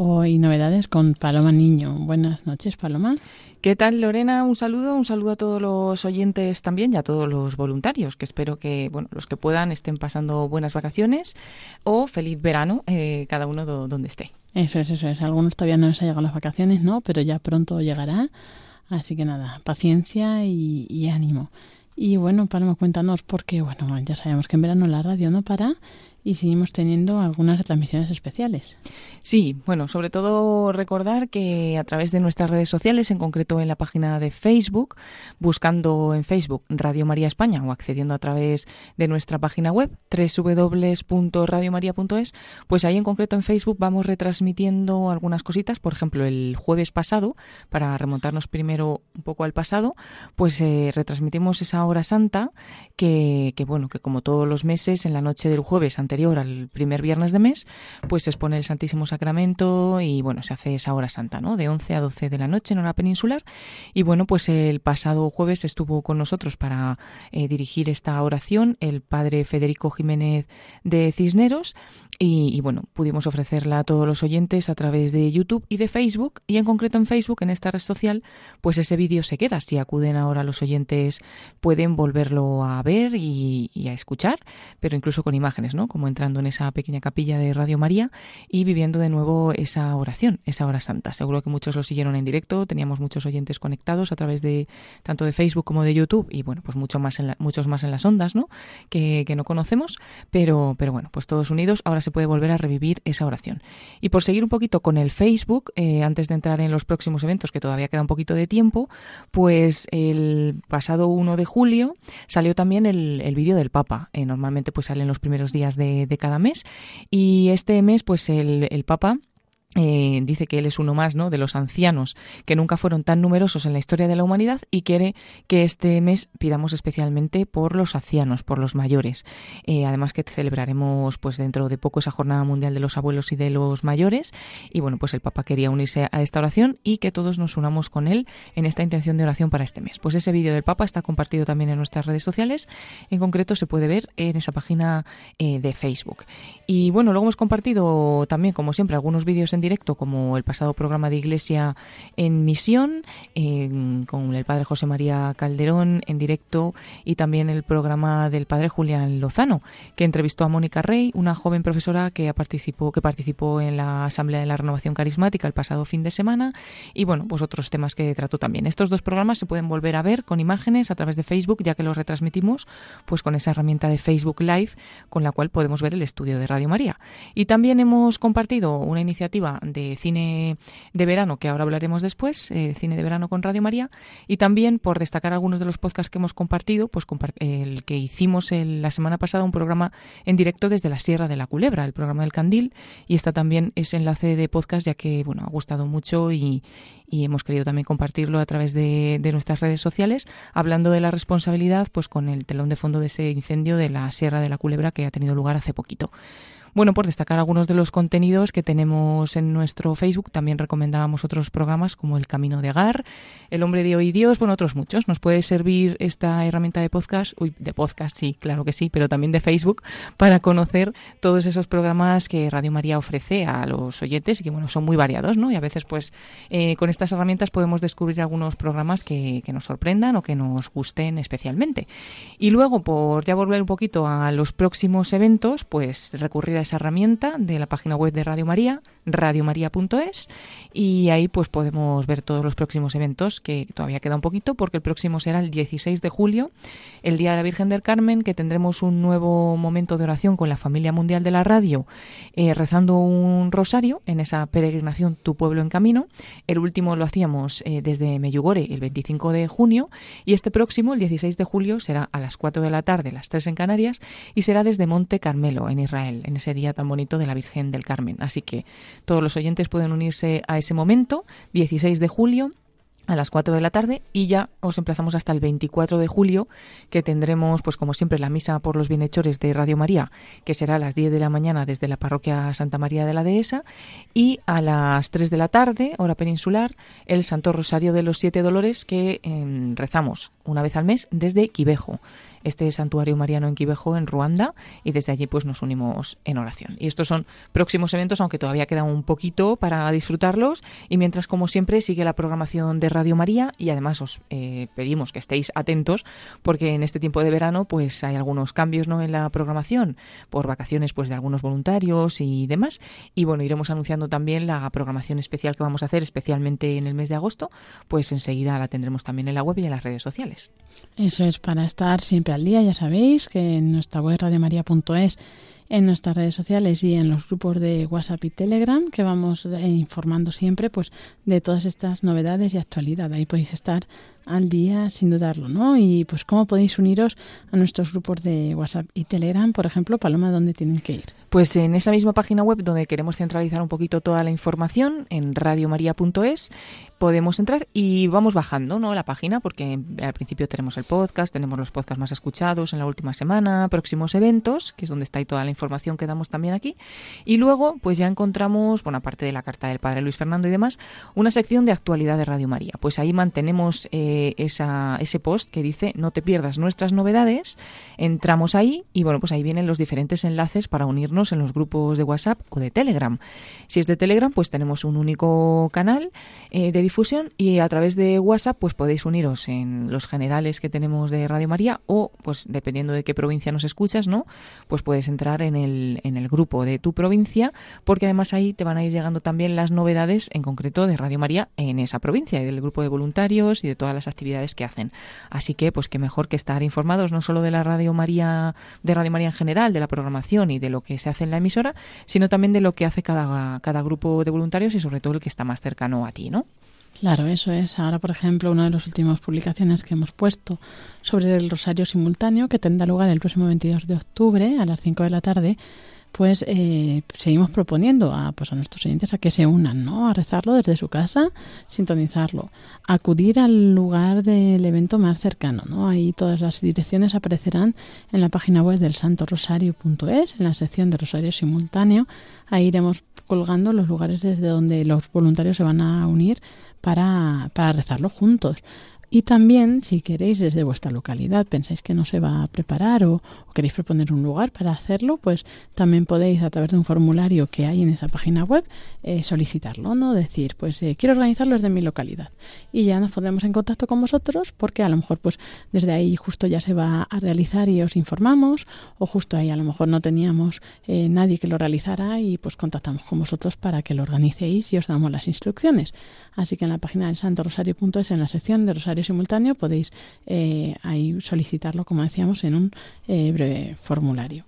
Hoy novedades con Paloma Niño. Buenas noches, Paloma. ¿Qué tal, Lorena? Un saludo, un saludo a todos los oyentes también y a todos los voluntarios, que espero que, bueno, los que puedan estén pasando buenas vacaciones o feliz verano, eh, cada uno do- donde esté. Eso es, eso es. Algunos todavía no les ha llegado las vacaciones, ¿no? Pero ya pronto llegará. Así que nada, paciencia y, y ánimo. Y bueno, Paloma, cuéntanos, porque bueno, ya sabemos que en verano la radio no para y seguimos teniendo algunas transmisiones especiales. Sí, bueno, sobre todo recordar que a través de nuestras redes sociales, en concreto en la página de Facebook, buscando en Facebook Radio María España o accediendo a través de nuestra página web www.radiomaria.es, pues ahí en concreto en Facebook vamos retransmitiendo algunas cositas. Por ejemplo, el jueves pasado, para remontarnos primero un poco al pasado, pues eh, retransmitimos esa hora santa que, que, bueno, que como todos los meses, en la noche del jueves anterior al primer viernes de mes, pues se expone el Santísimo Sacramento y bueno, se hace esa hora santa, ¿no? De 11 a 12 de la noche en hora peninsular. Y bueno, pues el pasado jueves estuvo con nosotros para eh, dirigir esta oración el padre Federico Jiménez de Cisneros y, y, bueno, pudimos ofrecerla a todos los oyentes a través de YouTube y de Facebook y en concreto en Facebook, en esta red social, pues ese vídeo se queda. Si acuden ahora los oyentes pueden volverlo a ver y, a escuchar, pero incluso con imágenes, ¿no? Como entrando en esa pequeña capilla de Radio María y viviendo de nuevo esa oración, esa hora santa. Seguro que muchos lo siguieron en directo, teníamos muchos oyentes conectados a través de tanto de Facebook como de YouTube y bueno, pues mucho más en muchos más en las ondas, ¿no? Que, no conocemos, pero, pero bueno, pues todos unidos, ahora se puede volver a revivir esa oración. Y por seguir un poquito con el Facebook, eh, antes de entrar en los próximos eventos, que todavía queda un poquito de tiempo, pues el pasado 1 de julio salió también el, el vídeo del Papa. Eh, normalmente pues salen los primeros días de, de, cada mes y este mes pues el, el Papa eh, dice que él es uno más ¿no? de los ancianos que nunca fueron tan numerosos en la historia de la humanidad y quiere que este mes pidamos especialmente por los ancianos, por los mayores. Eh, además que celebraremos pues dentro de poco esa jornada mundial de los abuelos y de los mayores y bueno pues el Papa quería unirse a esta oración y que todos nos unamos con él en esta intención de oración para este mes. Pues ese vídeo del Papa está compartido también en nuestras redes sociales, en concreto se puede ver en esa página eh, de Facebook. Y bueno, luego hemos compartido también como siempre algunos vídeos en directo, como el pasado programa de Iglesia en Misión, con el padre José María Calderón en directo, y también el programa del padre Julián Lozano, que entrevistó a Mónica Rey, una joven profesora que participó, que participó en la Asamblea de la Renovación Carismática el pasado fin de semana, y bueno, pues otros temas que trató también. Estos dos programas se pueden volver a ver con imágenes a través de Facebook, ya que los retransmitimos pues con esa herramienta de Facebook Live, con la cual podemos ver el estudio de Radio María. Y también hemos compartido una iniciativa de cine de verano, que ahora hablaremos después, eh, cine de verano con Radio María, y también por destacar algunos de los podcasts que hemos compartido, pues el que hicimos la semana pasada un programa en directo desde la Sierra de la Culebra, el programa del Candil, y está también ese enlace de podcast ya que bueno ha gustado mucho y, hemos querido también compartirlo a través de, de, nuestras redes sociales, hablando de la responsabilidad, pues con el telón de fondo de ese incendio de la Sierra de la Culebra que ha tenido lugar hace poquito. Bueno, por destacar algunos de los contenidos que tenemos en nuestro Facebook, también recomendábamos otros programas como El Camino de Agar, El Hombre de Hoy Dios, bueno, otros muchos. Nos puede servir esta herramienta de podcast, uy, de podcast sí, claro que sí, pero también de Facebook, para conocer todos esos programas que Radio María ofrece a los oyentes y que, bueno, son muy variados, ¿no? Y a veces, pues, eh, con estas herramientas podemos descubrir algunos programas que, nos sorprendan o que nos gusten especialmente. Y luego, por ya volver un poquito a los próximos eventos, pues recurrir esa herramienta de la página web de Radio María, radiomaria.es, y ahí pues podemos ver todos los próximos eventos, que todavía queda un poquito, porque el próximo será el 16 de julio, el Día de la Virgen del Carmen, que tendremos un nuevo momento de oración con la familia mundial de la radio, eh, rezando un rosario en esa peregrinación Tu Pueblo en Camino. El último lo hacíamos eh, desde Meyugore el 25 de junio, y este próximo, el 16 de julio, será a las 4 de la tarde, las 3 en Canarias, y será desde Monte Carmelo, en Israel, en ese día tan bonito de la Virgen del Carmen. Así que todos los oyentes pueden unirse a ese momento, 16 de julio, a las 4 de la tarde y ya os emplazamos hasta el 24 de julio que tendremos pues como siempre la misa por los bienhechores de Radio María que será a las 10 de la mañana desde la parroquia Santa María de la Dehesa y a las 3 de la tarde hora peninsular el Santo Rosario de los Siete Dolores que em, rezamos una vez al mes desde Quivejo este santuario mariano en Quivejo, en Ruanda, y desde allí pues nos unimos en oración. Y estos son próximos eventos, aunque todavía queda un poquito para disfrutarlos, y mientras, como siempre, sigue la programación de Radio María, y además os eh, pedimos que estéis atentos, porque en este tiempo de verano pues hay algunos cambios ¿no? en la programación, por vacaciones pues de algunos voluntarios y demás, y bueno, iremos anunciando también la programación especial que vamos a hacer, especialmente en el mes de agosto, pues enseguida la tendremos también en la web y en las redes sociales. Eso es para estar siempre al día, ya sabéis que en nuestra web radiomaria.es, en nuestras redes sociales y en los grupos de WhatsApp y Telegram, que vamos eh, informando siempre pues de todas estas novedades y actualidad. Ahí podéis estar al día sin dudarlo, ¿no? Y pues cómo podéis uniros a nuestros grupos de WhatsApp y Telegram, por ejemplo, Paloma, ¿dónde tienen que ir? Pues en esa misma página web donde queremos centralizar un poquito toda la información, en radiomaria.es, podemos entrar y vamos bajando ¿no? la página porque al principio tenemos el podcast, tenemos los podcasts más escuchados en la última semana, próximos eventos, que es donde está ahí toda la información que damos también aquí. Y luego pues ya encontramos, bueno, aparte de la carta del padre Luis Fernando y demás, una sección de actualidad de Radio María. Pues ahí mantenemos... Eh, esa, ese post que dice no te pierdas nuestras novedades, entramos ahí y bueno, pues ahí vienen los diferentes enlaces para unirnos en los grupos de WhatsApp o de Telegram. Si es de Telegram, pues tenemos un único canal eh, de radiodifusión y a través de WhatsApp pues podéis uniros en los generales que tenemos de Radio María o pues dependiendo de qué provincia nos escuchas, ¿no? Pues puedes entrar en el, en el grupo de tu provincia porque además ahí te van a ir llegando también las novedades en concreto de Radio María en esa provincia y del grupo de voluntarios y de todas las actividades que hacen. Así que pues qué mejor que estar informados no solo de la Radio María, de Radio María en general, de la programación y de lo que se hace en la emisora, sino también de lo que hace cada, cada grupo de voluntarios y sobre todo el que está más cercano a ti, ¿no? Claro, eso es. Ahora, por ejemplo, una de las últimas publicaciones que hemos puesto sobre el rosario simultáneo, que tendrá lugar el próximo 22 de octubre a las 5 de la tarde, pues eh, seguimos proponiendo a, pues a nuestros oyentes a que se unan, ¿no? A rezarlo desde su casa, sintonizarlo, acudir al lugar del evento más cercano, ¿no? Ahí todas las direcciones aparecerán en la página web del santorosario.es, en la sección de Rosario Simultáneo. Ahí iremos colgando los lugares desde donde los voluntarios se van a unir para, para rezarlo juntos. Y también, si queréis desde vuestra localidad, pensáis que no se va a preparar o, queréis proponer un lugar para hacerlo, pues también podéis a través de un formulario que hay en esa página web eh, solicitarlo, ¿no? Decir, pues eh, quiero organizarlo desde mi localidad. Y ya nos pondremos en contacto con vosotros porque a lo mejor pues desde ahí justo ya se va a realizar y os informamos o justo ahí a lo mejor no teníamos eh, nadie que lo realizara y pues contactamos con vosotros para que lo organicéis y os damos las instrucciones. Así que en la página del santorosario.es, en la sección de Rosario simultáneo podéis eh, ahí solicitarlo, como decíamos, en un eh, breve formulario.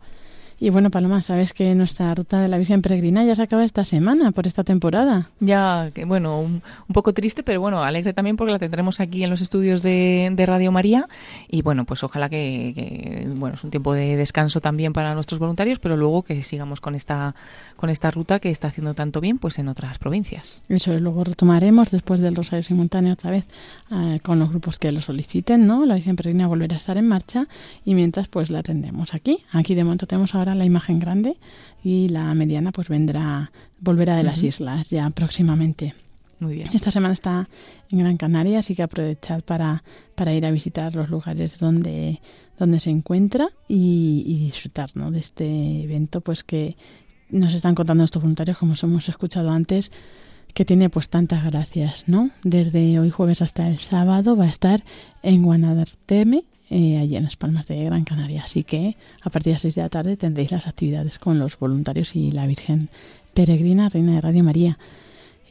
Y bueno, Paloma, sabes que nuestra ruta de la Virgen Peregrina ya se acaba esta semana, por esta temporada. Ya, que bueno, un, un, poco triste, pero bueno, alegre también porque la tendremos aquí en los estudios de, de Radio María. Y bueno, pues ojalá que, que, bueno, es un tiempo de descanso también para nuestros voluntarios, pero luego que sigamos con esta, con esta ruta que está haciendo tanto bien pues en otras provincias. Eso es, luego retomaremos después del Rosario Simultáneo otra vez eh, con los grupos que lo soliciten, ¿no? La Virgen Peregrina volverá a estar en marcha y mientras pues la tendremos aquí. Aquí de momento tenemos ahora la imagen grande y la mediana pues vendrá, volverá de las uh -huh. islas ya próximamente. Muy bien. Esta semana está en Gran Canaria, así que aprovechad para, para ir a visitar los lugares donde, donde se encuentra y, y disfrutar ¿no? de este evento pues que nos están contando estos voluntarios, como os hemos escuchado antes, que tiene pues tantas gracias, ¿no? Desde hoy jueves hasta el sábado va a estar en Guanadarteme, eh, allí en las Palmas de Gran Canaria. Así que a partir de las 6 de la tarde tendréis las actividades con los voluntarios y la Virgen Peregrina, Reina de Radio María.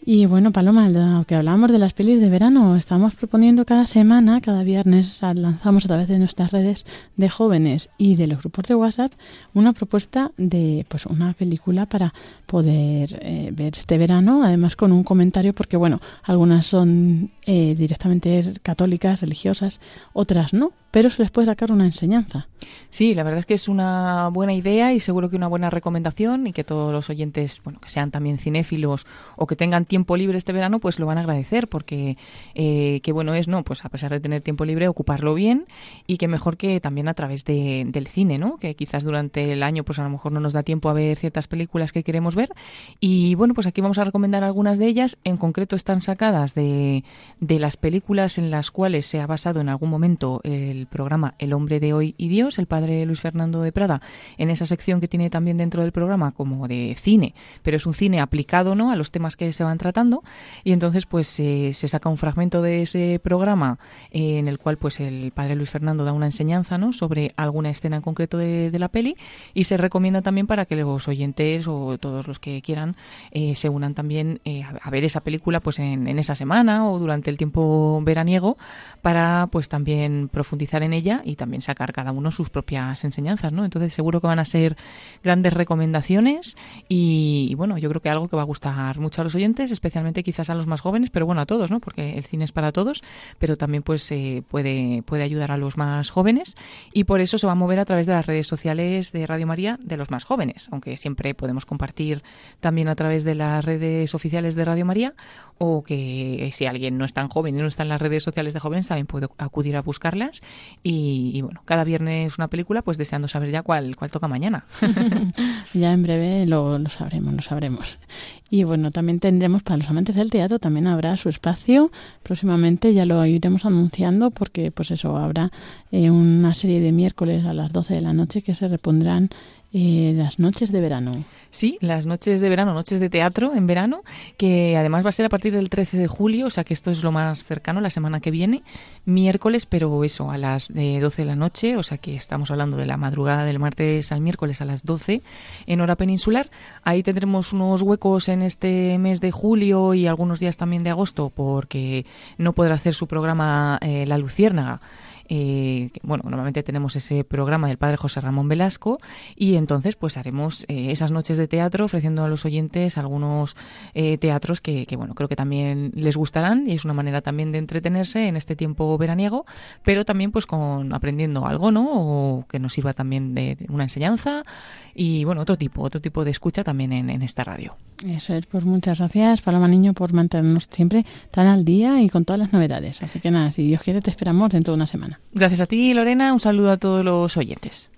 Y bueno, Paloma, lo que hablábamos de las pelis de verano, estamos proponiendo cada semana, cada viernes, lanzamos a través de nuestras redes de jóvenes y de los grupos de WhatsApp una propuesta de pues una película para poder eh, ver este verano, además con un comentario, porque bueno, algunas son eh, directamente católicas, religiosas, otras no, pero se les puede sacar una enseñanza. Sí, la verdad es que es una buena idea y seguro que una buena recomendación y que todos los oyentes, bueno, que sean también cinéfilos o que tengan tiempo libre este verano, pues lo van a agradecer porque eh, qué bueno es, ¿no? Pues a pesar de tener tiempo libre, ocuparlo bien y que mejor que también a través de, del cine, ¿no? Que quizás durante el año pues a lo mejor no nos da tiempo a ver ciertas películas que queremos ver y bueno, pues aquí vamos a recomendar algunas de ellas. En concreto están sacadas de, de las películas en las cuales se ha basado en algún momento el programa El hombre de hoy y Dios, el padre Luis Fernando de Prada, en esa sección que tiene también dentro del programa como de cine, pero es un cine aplicado ¿no? a los temas que se van tratando y entonces pues eh, se saca un fragmento de ese programa eh, en el cual pues el padre Luis Fernando da una enseñanza ¿no? sobre alguna escena en concreto de, de, la peli y se recomienda también para que los oyentes o todos los que quieran eh, se unan también a ver esa película pues en, en esa semana o durante el tiempo veraniego para pues también profundizar en ella y también sacar cada uno sus propias enseñanzas, ¿no? Entonces seguro que van a ser grandes recomendaciones y, bueno, yo creo que algo que va a gustar mucho a los oyentes, especialmente quizás a los más jóvenes, pero bueno, a todos, ¿no? Porque el cine es para todos, pero también pues eh, puede, puede ayudar a los más jóvenes y por eso se va a mover a través de las redes sociales de Radio María de los más jóvenes, aunque siempre podemos compartir también a través de las redes oficiales de Radio María o que si alguien no es tan joven y no está en las redes sociales de jóvenes también puede acudir a buscarlas y, y bueno, cada viernes una película pues deseando saber ya cuál, cuál toca mañana. [laughs] ya en breve lo, lo sabremos, lo sabremos. Y bueno, también tendremos para los amantes del teatro, también habrá su espacio. Próximamente ya lo iremos anunciando porque pues eso, habrá eh, una serie de miércoles a las 12 de la noche que se repondrán eh, las noches de verano. Sí, las noches de verano, noches de teatro en verano, que además va a ser a partir del 13 de julio, o sea que esto es lo más cercano, la semana que viene, miércoles, pero eso, a las de 12 de la noche, o sea que estamos hablando de la madrugada del martes al miércoles a las 12 en hora peninsular. Ahí tendremos unos huecos en este mes de julio y algunos días también de agosto, porque no podrá hacer su programa eh, La Luciérnaga. Eh, bueno, normalmente tenemos ese programa del padre José Ramón Velasco y entonces pues haremos eh, esas noches de teatro ofreciendo a los oyentes algunos eh, teatros que, que, bueno, creo que también les gustarán y es una manera también de entretenerse en este tiempo veraniego, pero también pues con aprendiendo algo, ¿no? O que nos sirva también de, una enseñanza y bueno, otro tipo, otro tipo de escucha también en esta radio. Eso es, pues muchas gracias Paloma Niño por mantenernos siempre tan al día y con todas las novedades. Así que nada, si Dios quiere te esperamos dentro de una semana. Gracias a ti, Lorena. Un saludo a todos los oyentes.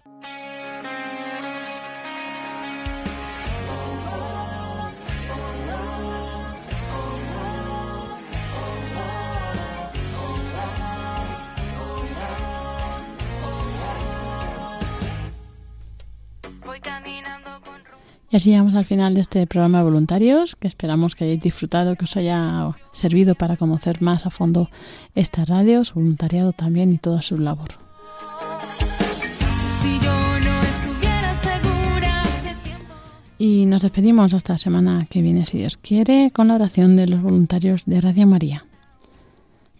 Y así llegamos al final de este programa de voluntarios, que esperamos que hayáis disfrutado, que os haya servido para conocer más a fondo esta radio, su voluntariado también y toda su labor. Y nos despedimos hasta la semana que viene, si Dios quiere, con la oración de los voluntarios de Radio María.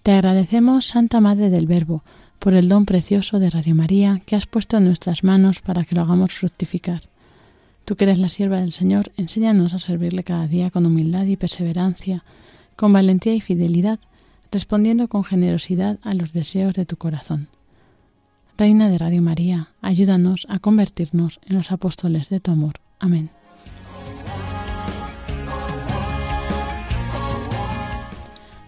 Te agradecemos, Santa Madre del Verbo, por el don precioso de Radio María que has puesto en nuestras manos para que lo hagamos fructificar. Tú que eres la sierva del Señor, enséñanos a servirle cada día con humildad y perseverancia, con valentía y fidelidad, respondiendo con generosidad a los deseos de tu corazón. Reina de Radio María, ayúdanos a convertirnos en los apóstoles de tu amor. Amén.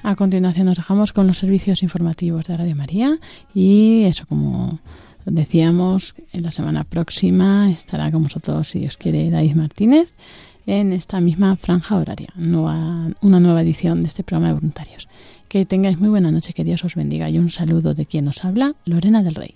A continuación nos dejamos con los servicios informativos de Radio María y eso como decíamos, en la semana próxima estará con vosotros, si Dios quiere, David Martínez en esta misma franja horaria, nueva, una nueva edición de este programa de voluntarios. Que tengáis muy buena noche, que Dios os bendiga y un saludo de quien nos habla, Lorena del Rey.